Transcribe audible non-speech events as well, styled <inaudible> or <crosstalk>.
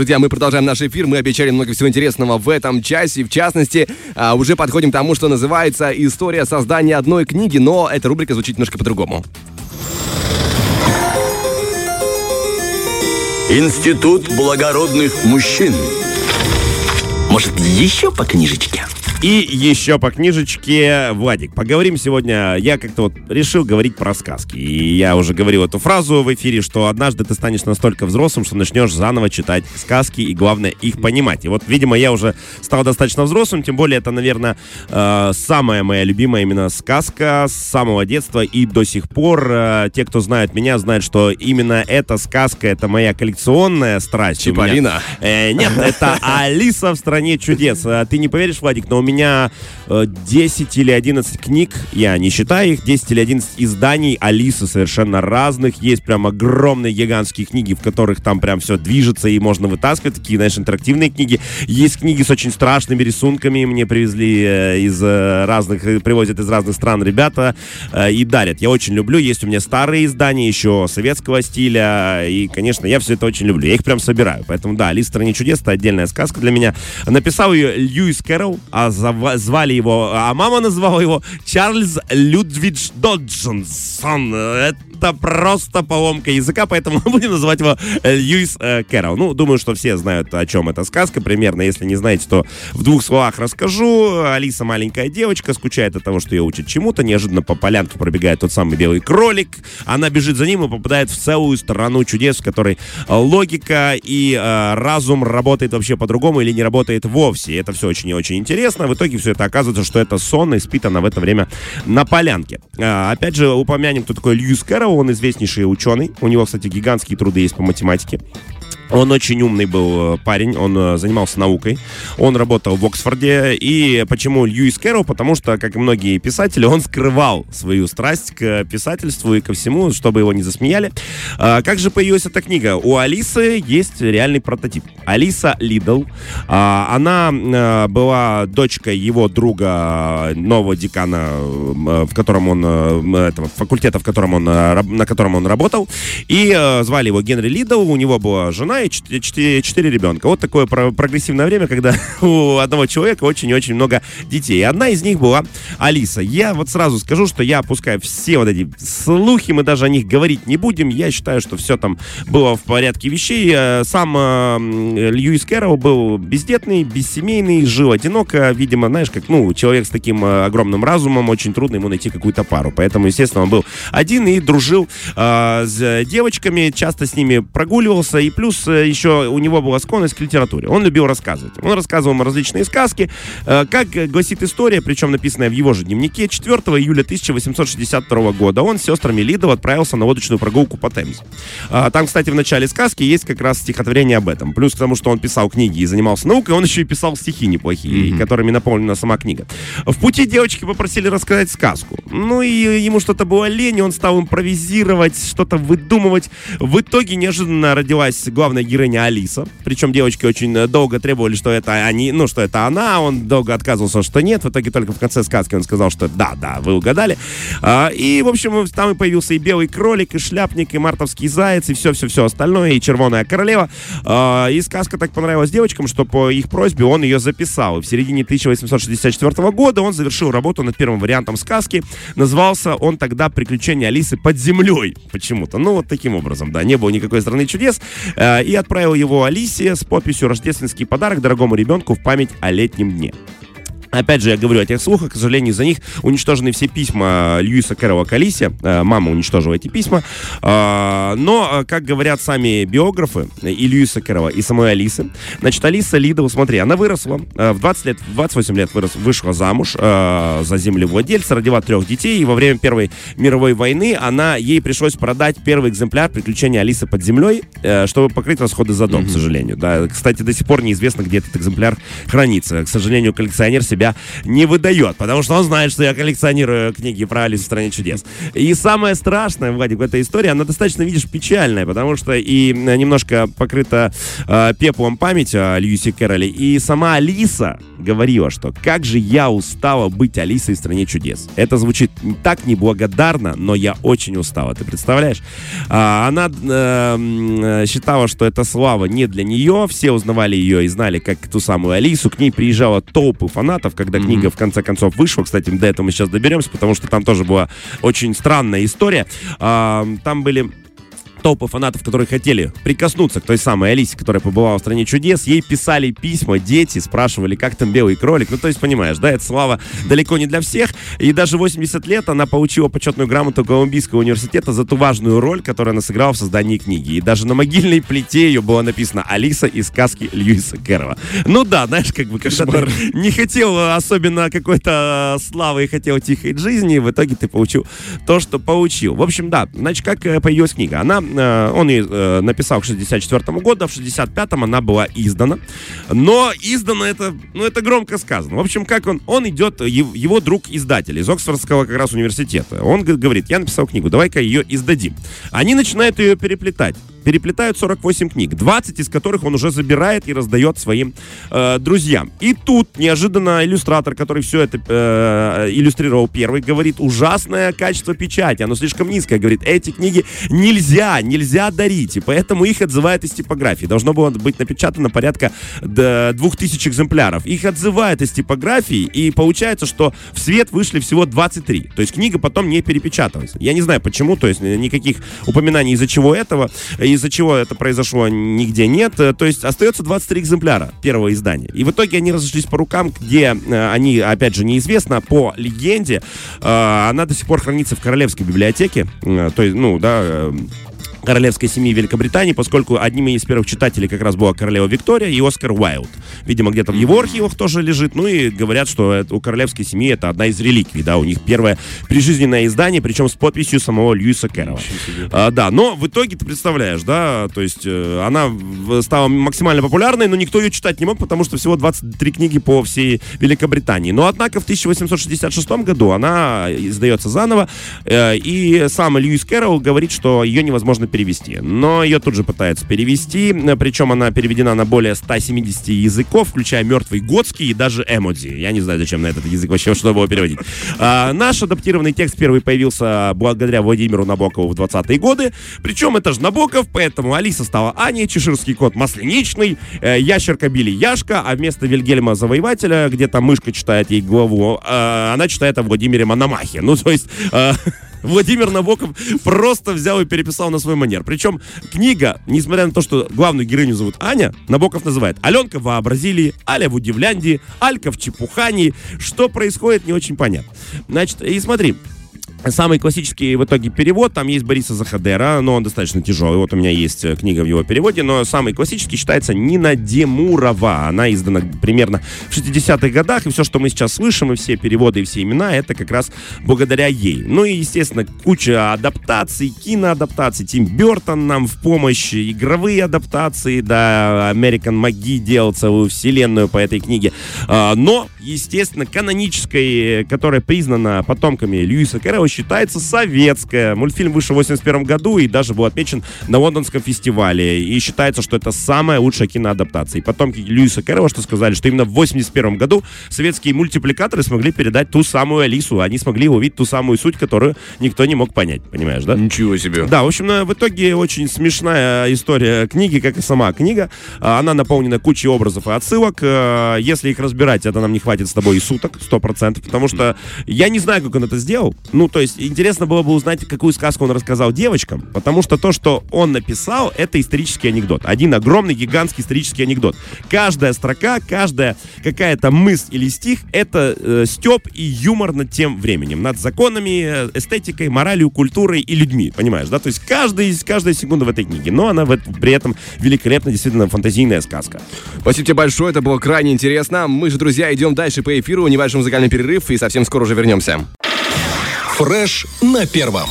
Друзья, мы продолжаем наш эфир. Мы обещали много всего интересного в этом часе. В частности, а, уже подходим к тому, что называется «История создания одной книги», но эта рубрика звучит немножко по-другому. Институт благородных мужчин. Может, еще по книжечке? И еще по книжечке, Владик, поговорим сегодня, я как-то вот решил говорить про сказки. И я уже говорил эту фразу в эфире, что однажды ты станешь настолько взрослым, что начнешь заново читать сказки и, главное, их понимать. И вот, видимо, я уже стал достаточно взрослым, тем более это, наверное, э, самая моя любимая именно сказка с самого детства и до сих пор. Э, те, кто знает меня, знают, что именно эта сказка, это моя коллекционная страсть. Чиполлино? Э, нет, это Алиса в стране чудес. Э, ты не поверишь, Владик, но у меня меня 10 э, или 11 книг, я не считаю их, 10 или 11 изданий Алисы совершенно разных. Есть прям огромные гигантские книги, в которых там прям все движется и можно вытаскивать. Такие, знаешь, интерактивные книги. Есть книги с очень страшными рисунками. Мне привезли э, из э, разных, привозят из разных стран ребята и дарят. Я очень люблю. Есть у меня старые издания еще советского стиля. И, конечно, я все это очень люблю. Я их прям собираю. Поэтому, да, Алиса в стране чудес это отдельная сказка для меня. Написал ее Льюис Кэрролл, а звали его, а мама назвала его Чарльз Людвидж Доджинсон. Это это просто поломка языка, поэтому мы <laughs> будем называть его э, Льюис э, Кэрролл. Ну, думаю, что все знают, о чем эта сказка примерно. Если не знаете, то в двух словах расскажу. Алиса маленькая девочка, скучает от того, что ее учат чему-то. Неожиданно по полянке пробегает тот самый белый кролик. Она бежит за ним и попадает в целую страну чудес, в которой логика и э, разум работает вообще по-другому или не работает вовсе. Это все очень и очень интересно. В итоге все это оказывается, что это сон, и спит она в это время на полянке. Э, опять же, упомянем, кто такой Льюис Кэрролл он известнейший ученый. У него, кстати, гигантские труды есть по математике. Он очень умный был э, парень, он э, занимался наукой, он работал в Оксфорде. И почему Льюис Кэрролл? Потому что, как и многие писатели, он скрывал свою страсть к писательству и ко всему, чтобы его не засмеяли. А, как же появилась эта книга? У Алисы есть реальный прототип. Алиса Лидл. А, она э, была дочкой его друга, нового декана, в котором он, этого, факультета, в котором он, на котором он работал. И звали его Генри Лидл. У него была жена и четыре, четыре ребенка. Вот такое прогрессивное время, когда <laughs> у одного человека очень очень много детей. И одна из них была Алиса. Я вот сразу скажу, что я опускаю все вот эти слухи, мы даже о них говорить не будем. Я считаю, что все там было в порядке вещей. Э, сам э, Льюис Кэрролл был бездетный, бессемейный, жил одиноко. Видимо, знаешь, как, ну, человек с таким э, огромным разумом, очень трудно ему найти какую-то пару. Поэтому, естественно, он был один и дружил э, с девочками, часто с ними прогуливался. И плюс еще у него была склонность к литературе. Он любил рассказывать. Он рассказывал различные сказки. Э, как гласит история, причем написанная в его же дневнике, 4 июля 1862 года он с сестрами Лидов отправился на лодочную прогулку по Темзе. Э, там, кстати, в начале сказки есть как раз стихотворение об этом. Плюс к тому, что он писал книги и занимался наукой, он еще и писал стихи неплохие, mm-hmm. которыми наполнена сама книга. В пути девочки попросили рассказать сказку. Ну и ему что-то было лень, он стал импровизировать, что-то выдумывать. В итоге неожиданно родилась главная главная героиня Алиса. Причем девочки очень э, долго требовали, что это они, ну, что это она. Он долго отказывался, что нет. В итоге только в конце сказки он сказал, что да, да, вы угадали. А, и, в общем, там и появился и белый кролик, и шляпник, и мартовский заяц, и все-все-все остальное, и червоная королева. А, и сказка так понравилась девочкам, что по их просьбе он ее записал. И в середине 1864 года он завершил работу над первым вариантом сказки. Назывался он тогда «Приключения Алисы под землей» почему-то. Ну, вот таким образом, да. Не было никакой страны чудес. И отправил его Алисе с подписью «Рождественский подарок дорогому ребенку в память о летнем дне». Опять же, я говорю о тех слухах, к сожалению, за них уничтожены все письма Льюиса Кэрролла к Алисе. Э, мама уничтожила эти письма. А, но, как говорят сами биографы и Льюиса Кэрролла, и самой Алисы, значит, Алиса Лидова, смотри, она выросла, э, в 20 лет, в 28 лет вырос, вышла замуж э, за землевладельца, родила трех детей, и во время Первой мировой войны она, ей пришлось продать первый экземпляр «Приключения Алисы под землей», чтобы покрыть расходы за дом, mm-hmm. к сожалению. Да. Кстати, до сих пор неизвестно, где этот экземпляр хранится. К сожалению, коллекционер себе себя не выдает, потому что он знает, что я коллекционирую книги про Алису в стране чудес. И самое страшное, Владик, в этой истории, она достаточно, видишь, печальная, потому что и немножко покрыта э, пеплом память о Льюисе Кэрроле, и сама Алиса говорила, что как же я устала быть Алисой в стране чудес. Это звучит так неблагодарно, но я очень устала, ты представляешь? А, она э, считала, что эта слава не для нее, все узнавали ее и знали как ту самую Алису, к ней приезжала толпы фанатов, когда mm-hmm. книга в конце концов вышла, кстати, до этого мы сейчас доберемся, потому что там тоже была очень странная история. А, там были толпы фанатов, которые хотели прикоснуться к той самой Алисе, которая побывала в «Стране чудес», ей писали письма, дети спрашивали, как там белый кролик. Ну, то есть, понимаешь, да, это слава далеко не для всех. И даже 80 лет она получила почетную грамоту Колумбийского университета за ту важную роль, которую она сыграла в создании книги. И даже на могильной плите ее было написано «Алиса из сказки Льюиса Кэррова». Ну да, знаешь, как бы, когда ты не хотел особенно какой-то славы и хотел тихой жизни, в итоге ты получил то, что получил. В общем, да, значит, как э, появилась книга? Она Э, он ее э, написал к 64 году, а в 65-м она была издана. Но издана это, ну, это громко сказано. В общем, как он, он идет, его друг-издатель из Оксфордского как раз университета. Он говорит, я написал книгу, давай-ка ее издадим. Они начинают ее переплетать переплетают 48 книг, 20 из которых он уже забирает и раздает своим э, друзьям. И тут неожиданно иллюстратор, который все это э, иллюстрировал первый, говорит, ужасное качество печати, оно слишком низкое. Говорит, эти книги нельзя, нельзя дарить, и поэтому их отзывают из типографии. Должно было быть напечатано порядка 2000 экземпляров. Их отзывают из типографии, и получается, что в свет вышли всего 23. То есть книга потом не перепечатывается. Я не знаю почему, то есть никаких упоминаний из-за чего этого из-за чего это произошло, нигде нет. Э, то есть остается 23 экземпляра первого издания. И в итоге они разошлись по рукам, где э, они, опять же, неизвестно, по легенде, э, она до сих пор хранится в Королевской библиотеке. То есть, ну, да, королевской семьи Великобритании, поскольку одним из первых читателей как раз была королева Виктория и Оскар Уайлд. Видимо, где-то в его архивах тоже лежит. Ну и говорят, что у королевской семьи это одна из реликвий, да, у них первое прижизненное издание, причем с подписью самого Льюиса Кэрролла. А, да, но в итоге ты представляешь, да, то есть э, она стала максимально популярной, но никто ее читать не мог, потому что всего 23 книги по всей Великобритании. Но однако в 1866 году она издается заново, э, и сам Льюис Кэрролл говорит, что ее невозможно перевести. Но ее тут же пытаются перевести, причем она переведена на более 170 языков, включая мертвый готский и даже эмодзи. Я не знаю, зачем на этот язык вообще, <laughs> что его переводить. А, наш адаптированный текст первый появился благодаря Владимиру Набокову в 20-е годы. Причем это же Набоков, поэтому Алиса стала Аней, чеширский кот Масленичный, э, ящерка Били Яшка, а вместо Вильгельма Завоевателя, где там мышка читает ей главу, э, она читает о Владимире Мономахе. Ну, то есть... Э, <laughs> Владимир Набоков просто взял и переписал на свой манер. Причем книга, несмотря на то, что главную героиню зовут Аня, Набоков называет Аленка в Бразилии, Аля в Удивляндии, Алька в Чепухании. Что происходит, не очень понятно. Значит, и смотри, Самый классический в итоге перевод, там есть Бориса Захадера, но он достаточно тяжелый. Вот у меня есть э, книга в его переводе, но самый классический считается Нина Демурова. Она издана примерно в 60-х годах, и все, что мы сейчас слышим, и все переводы, и все имена, это как раз благодаря ей. Ну и, естественно, куча адаптаций, киноадаптаций. Тим Бертон нам в помощь, игровые адаптации, да, American Маги делал целую вселенную по этой книге. А, но, естественно, канонической, которая признана потомками Льюиса Кэрролла, считается советская. Мультфильм вышел в 81 году и даже был отмечен на лондонском фестивале. И считается, что это самая лучшая киноадаптация. И потомки Льюиса Кэрролла что сказали, что именно в 81 году советские мультипликаторы смогли передать ту самую Алису. Они смогли увидеть ту самую суть, которую никто не мог понять. Понимаешь, да? Ничего себе. Да, в общем, в итоге очень смешная история книги, как и сама книга. А, она наполнена кучей образов и отсылок. А, если их разбирать, это нам не хватит с тобой и суток, сто процентов, потому что я не знаю, как он это сделал. Ну, то есть интересно было бы узнать, какую сказку он рассказал девочкам, потому что то, что он написал, это исторический анекдот. Один огромный, гигантский исторический анекдот. Каждая строка, каждая какая-то мысль или стих — это э, степ и юмор над тем временем, над законами, э, эстетикой, моралью, культурой и людьми, понимаешь, да? То есть каждый, каждая секунда в этой книге, но она в, при этом великолепно, действительно фантазийная сказка. Спасибо тебе большое, это было крайне интересно. Мы же, друзья, идем дальше по эфиру, небольшой музыкальный перерыв и совсем скоро уже вернемся. Фреш на первом.